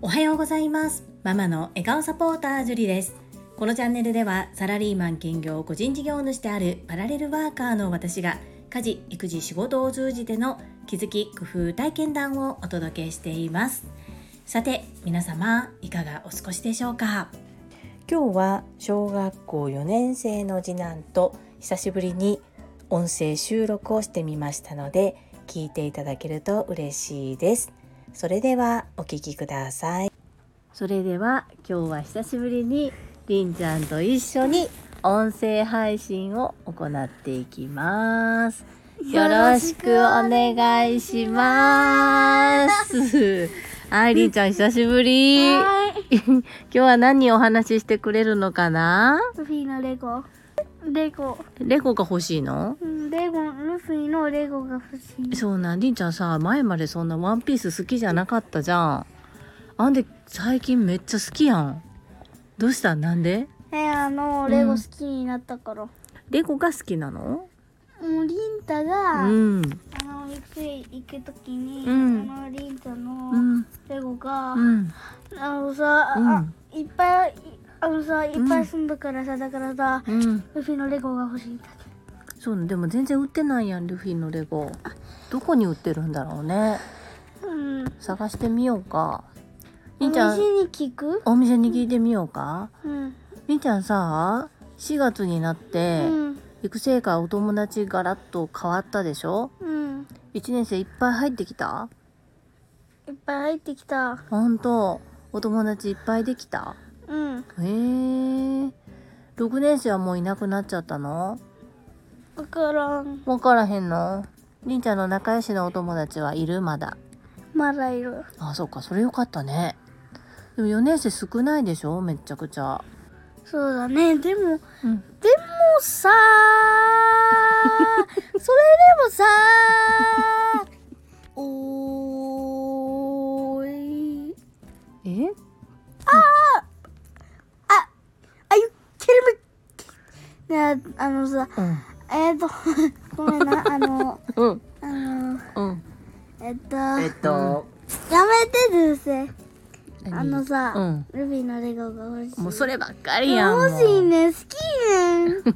おはようございます。ママの笑顔サポータージュリです。このチャンネルではサラリーマン兼業個人事業主であるパラレルワーカーの私が家事育児仕事を通じての気づき工夫体験談をお届けしています。さて皆様いかがお過ごしでしょうか？今日は小学校4年生の次男と久しぶりに音声収録をしてみましたので聞いていただけると嬉しいです。それではお聞きください。それでは今日は久しぶりにりんちゃんと一緒に音声配信を行っていきます。よろしくお願いします。はいりんちゃん久しぶり。はい。今日は何お話ししてくれるのかな？ルフィのレゴ。レゴ。レゴが欲しいの？うんレゴ、ルフィのレゴが欲しい。そうなん。りんちゃんさ前までそんなワンピース好きじゃなかったじゃん。あんで最近めっちゃ好きやん。どうした？なんで？え、あの、レゴ好きになったから。もレゴが好きなの？う、リンタうが、ん。あの、行く、行くときに、うん。あの、リンタうのん。レゴが、うん。あのさ、うん。あいっぱい、いあのさ、いっぱい住んだからさ、だからさ、うんルフィのレゴが欲しいんだそうねでも全然売ってないやんルフィのレゴどこに売ってるんだろうねけど。うん。探してみようかりおんちゃん店に聞く？お店に聞いてみようかうん。りんちゃんさ4月になって、うん。育成会お友達ガラッと変わったでしょ？うん。1年生いっぱい入ってきた？いっぱい入ってきた。ほんとお友達いっぱいできた？うん。へえ6年生はもういなくなっちゃったの？わからん。わからへんの？りんちゃんの仲良しのお友達はいる？まだ。まだいる。あそっか。それよかったね。でも4年生少ないでしょ？めっちゃくちゃ。そうだね。でも、うん。でもさ それでもさめ。ねあのさ、うんえっ、ー、と、ごめんな、あの、うんあの、うんえっと、えっと、やめてルーセ。何？あのさ、うんルビーのレゴが欲しい。もうそればっかりやん欲しいね、好きねん。なんか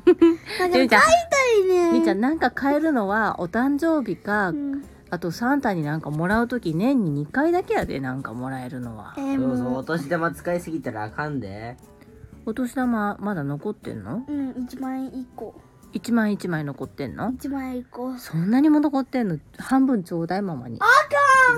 買いたいね。りんちゃんなんか買えるのはお誕生日か、うんあとサンタになんかもらう時年に2回だけやでなんかもらえるのはえー、そうそう、もお年玉使いすぎたらあかんで。お年玉まだ残ってんの？う、うん、1万円1個。1枚1枚残ってんの？1万円1個。そんなにも残ってんの？半分ちょうだいママに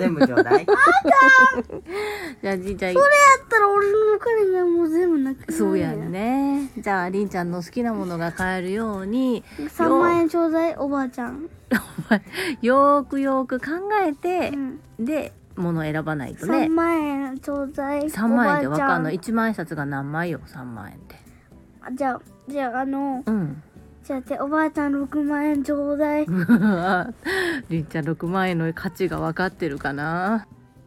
全部ちょうだい。じゃあじいちゃんそれやったら俺のお金がもう全部なくなるそうやん。ねじゃありんちゃんの好きなものが買えるように3万円ちょうだい、おばあちゃん。よーくよーく考えてう、ん。で物選ばないと3ね万円ちょうだい。3万円でわかんない。おばあち1万円札が何枚よ？3万円って。あじゃあ、じゃあ、あの、うん。じゃあて、おばあちゃん6万円ちょうだい。りんちゃん6万円の価値が分かってるかな？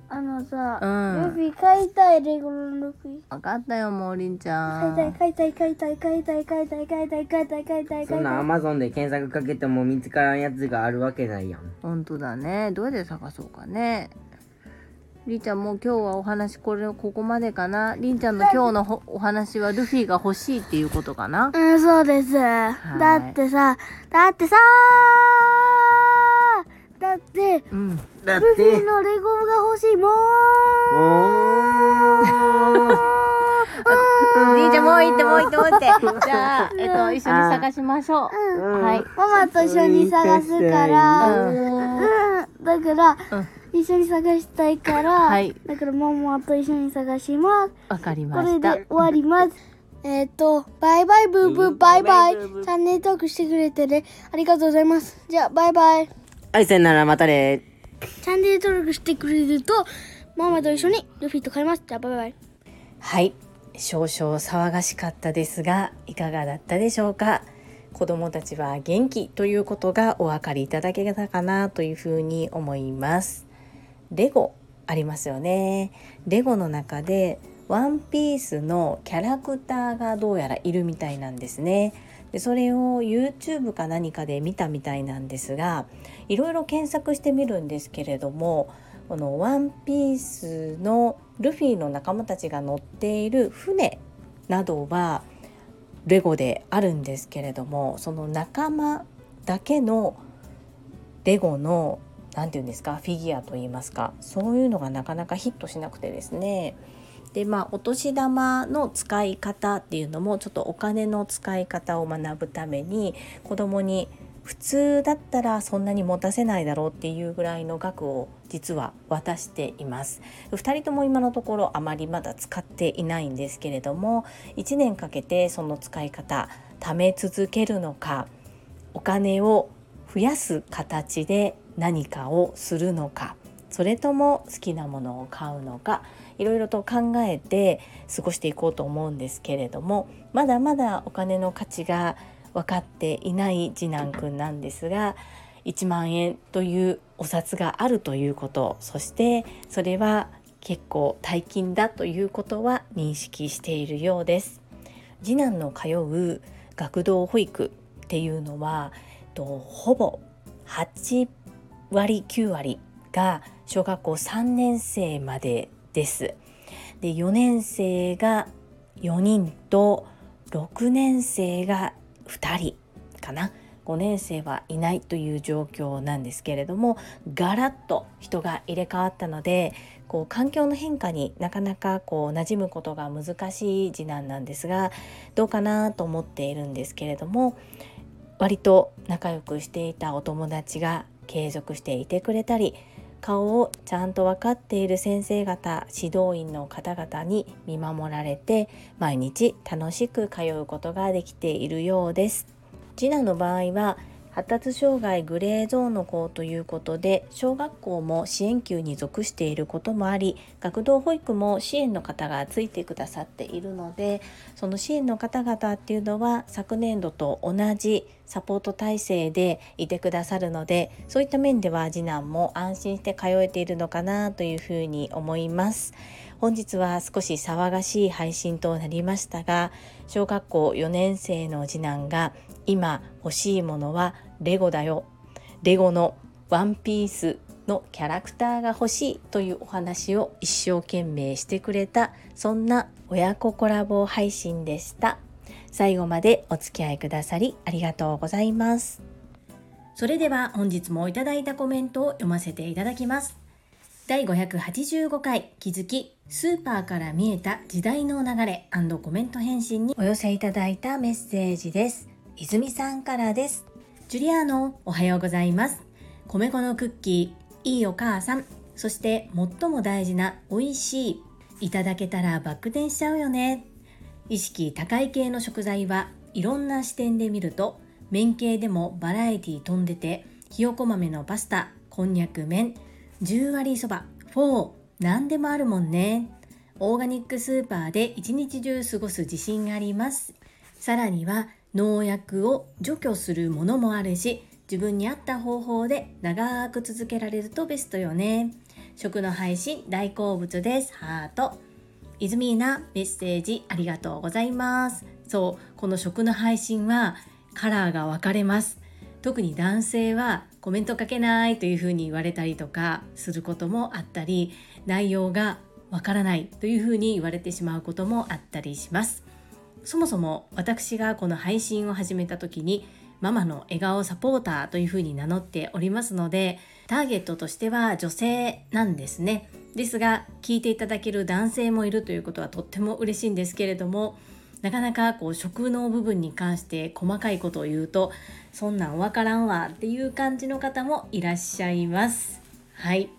あのさ、うん。ルフィ買いたい、レゴのルフィ。分かったよもうりんちゃ買いたい、ん買いたい、買いたい、買いたい、買いたい、買いたい、買いたい、買いたい、そんなアマゾンで検索かけても見つからんやつがあるわけないやん。本当だね。どうやって探そうかねりんちゃんもう今日はお話これここまでかな？りんちゃんの今日のほお話はルフィが欲しいっていうことかな？うん、そうです。だってさ、だってさだって、うん。だっルフィて、のレゴが欲しい。もん。りんちゃんもう行ってもう行ってもう行って じゃあえっと一緒に探しましょう。うん。はい。ママと一緒に探すから、ううんん。だから、うん一緒に探したいから、はいだからママと一緒に探します。わかりこましたれで終わります。えっ、と、バイバイブーブーバイバイ。チャンネル登録してくれてね。ありがとうございます。じゃあ、バイバイ。はい、さよなら、またね。チャンネル登録してくれると、ママと一緒にルフィと買います。じゃあ、バイバイ。はい少々騒がしかったですがいかがだったでしょうか？子供たちは元気ということがお分かりいただけたかなというふうに思いますレゴありますよね。レゴの中でワンピースのキャラクターがどうやらいるみたいなんですね。でそれを YouTube か何かで見たみたいなんですがいろいろ検索してみるんですけれどもこの「ワンピースのルフィの仲間たちが乗っている船などはレゴであるんですけれどもその仲間だけのレゴの何て言うんですか？フィギュアといいますか？そういうのがなかなかヒットしなくてですね。でまあお年玉の使い方っていうのもちょっとお金の使い方を学ぶために子供に普通だったらそんなに持たせないだろうっていうぐらいの額を実は渡しています。2人とも今のところあまりまだ使っていないんですけれども1年かけてその使い方貯め続けるのかお金を増やす形で何かをするのかそれとも好きなものを買うのかいろいろと考えて過ごしていこうと思うんですけれどもまだまだお金の価値が分かっていない次男くんなんですが1万円というお札があるということそしてそれは結構大金だということは認識しているようです。次男の通う学童保育っていうのはほぼ8割9割が小学校3年生までです。で4年生が4人と6年生が2人かな5年生はいないという状況なんですけれどもガラッと人が入れ替わったのでこう環境の変化になかなかこう馴染むことが難しい次男なんですがどうかなと思っているんですけれども割と仲良くしていたお友達が継続していてくれたり顔をちゃんと分かっている先生方指導員の方々に見守られて毎日楽しく通うことができているようです。次男の場合は発達障害グレーゾーンの子ということで小学校も支援級に属していることもあり学童保育も支援の方がついてくださっているのでその支援の方々っていうのは昨年度と同じサポート体制でいてくださるのでそういった面では次男も安心して通えているのかなというふうに思います。本日は少し騒がしい配信となりましたが小学校4年生の次男が今欲しいものはレゴだよ。レゴのワンピースのキャラクターが欲しいというお話を一生懸命してくれたそんな親子コラボ配信でした。最後までお付き合いくださりありがとうございます。それでは本日もいただいたコメントを読ませていただきます。第585回気づきスーパーから見えた時代の流れコメント返信にお寄せいただいたメッセージです。泉さんからです。ジュリアーノおはようございます。米粉のクッキーいいお母さん。そして最も大事な美味しいいただけたらバック転しちゃうよね。意識高い系の食材はいろんな視点で見ると麺系でもバラエティ飛んでてひよこ豆のパスタこんにゃく麺10割そばフォー何でもあるもんね。オーガニックスーパーで一日中過ごす自信があります。さらには農薬を除去するものもあるし自分に合った方法で長く続けられるとベストよね。食の配信大好物です。ハート。イズミーナメッセージありがとうございます。そうこの食の配信はカラーが分かれます。特に男性はコメント書けないというふうに言われたりとかすることもあったり内容がわからないというふうに言われてしまうこともあったりします。そもそも私がこの配信を始めた時にママの笑顔サポーターというふうに名乗っておりますのでターゲットとしては女性なんですね。ですが聞いていただける男性もいるということはとっても嬉しいんですけれどもなかなかこう食の部分に関して細かいことを言うとそんなんわからんわっていう感じの方もいらっしゃいます。はい。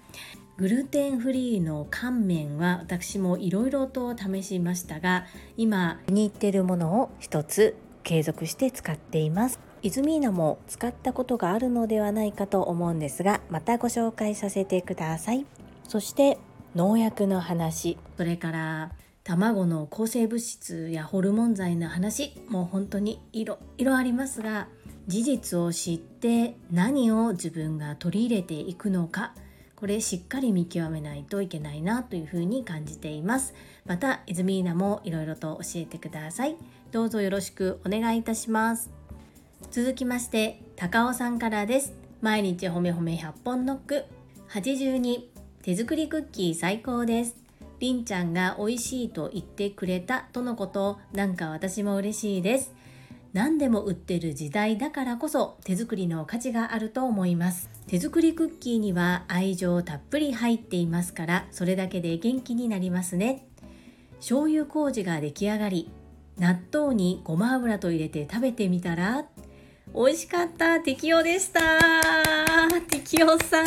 グルテンフリーの乾麺は私もいろいろと試しましたが今気に入っているものを一つ継続して使っています。イズミーナも使ったことがあるのではないかと思うんですがまたご紹介させてください。そして農薬の話。それから卵の抗生物質やホルモン剤の話もう本当にいろいろありますが事実を知って何を自分が取り入れていくのかこれしっかり見極めないといけないなというふうに感じています。またイズミーナもいろいろと教えてください。どうぞよろしくお願いいたします。続きまして高尾さんからです。毎日ほめほめ100本ノック。82手作りクッキー最高です。りんちゃんが美味しいと言ってくれたとのことなんか私も嬉しいです。何でも売ってる時代だからこそ手作りの価値があると思います。手作りクッキーには愛情たっぷり入っていますからそれだけで元気になりますね。醤油麹が出来上がり納豆にごま油と入れて食べてみたら美味しかった。適用でした。適用さ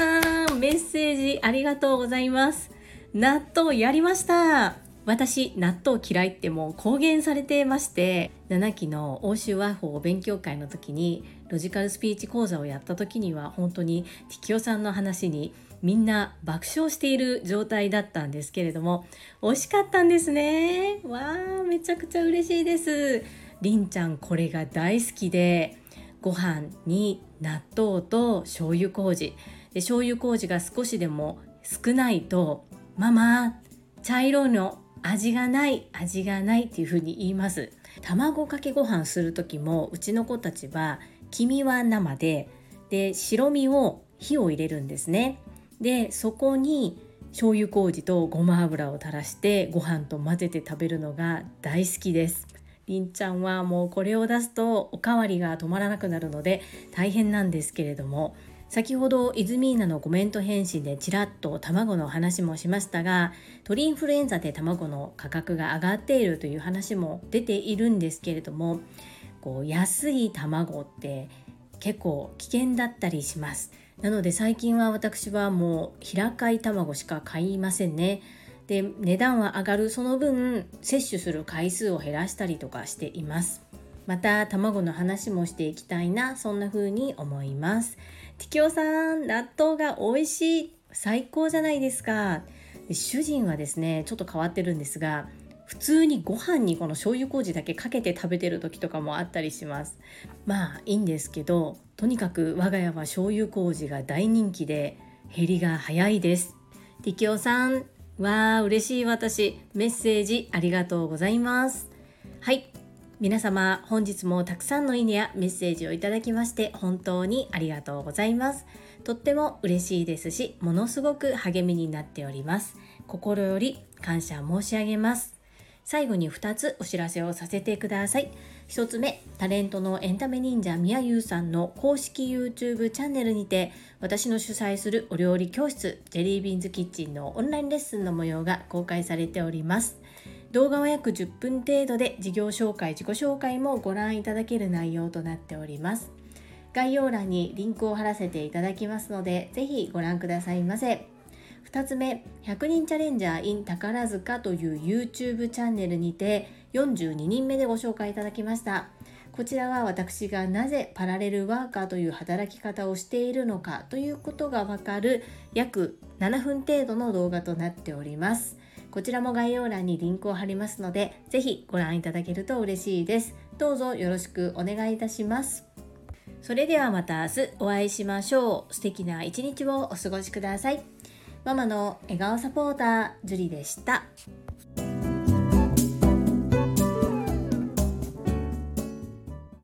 んメッセージありがとうございます。納豆やりました。私納豆嫌いってもう公言されてまして7期の欧州和法勉強会の時にロジカルスピーチ講座をやった時には本当に適代さんの話にみんな爆笑している状態だったんですけれども美味しかったんですね。わあめちゃくちゃ嬉しいです。りんちゃんこれが大好きでご飯に納豆と醤油麹。で醤油麹が少しでも少ないとママ茶色の味がない味がないっていう風に言います。卵かけご飯する時もうちの子たちは黄身は生でで白身を火を入れるんですね。でそこに醤油麹とごま油を垂らしてご飯と混ぜて食べるのが大好きです。りんちゃんはもうこれを出すとおかわりが止まらなくなるので大変なんですけれども先ほどイズミーナのコメント返信でちらっと卵の話もしましたが鳥インフルエンザで卵の価格が上がっているという話も出ているんですけれどもこう安い卵って結構危険だったりします。なので最近は私はもう平飼い卵しか買いませんね。で値段は上がる。その分摂取する回数を減らしたりとかしています。また卵の話もしていきたいなそんな風に思います。ティキオさん納豆が美味しい。最高じゃないですか。主人はですねちょっと変わってるんですが普通にご飯にこの醤油麹だけかけて食べてる時とかもあったりします。まあいいんですけどとにかく我が家は醤油麹が大人気で減りが早いです。ティキオさんわー嬉しい私。メッセージありがとうございます。はい。皆様本日もたくさんのいいねやメッセージをいただきまして本当にありがとうございます。とっても嬉しいですしものすごく励みになっております。心より感謝申し上げます。最後に2つお知らせをさせてください。1つ目タレントのエンタメ忍者みやゆうさんの公式 YouTube チャンネルにて私の主催するお料理教室ジェリービーンズキッチンのオンラインレッスンの模様が公開されております。動画は約10分程度で事業紹介自己紹介もご覧いただける内容となっております。概要欄にリンクを貼らせていただきますのでぜひご覧くださいませ。2つ目100人チャレンジャー in 宝塚という YouTube チャンネルにて42人目でご紹介いただきました。こちらは私がなぜパラレルワーカーという働き方をしているのかということがわかる約7分程度の動画となっております。こちらも概要欄にリンクを貼りますので、ぜひご覧いただけると嬉しいです。どうぞよろしくお願いいたします。それではまた明日お会いしましょう。素敵な一日をお過ごしください。ママの笑顔サポーター、ジュリでした。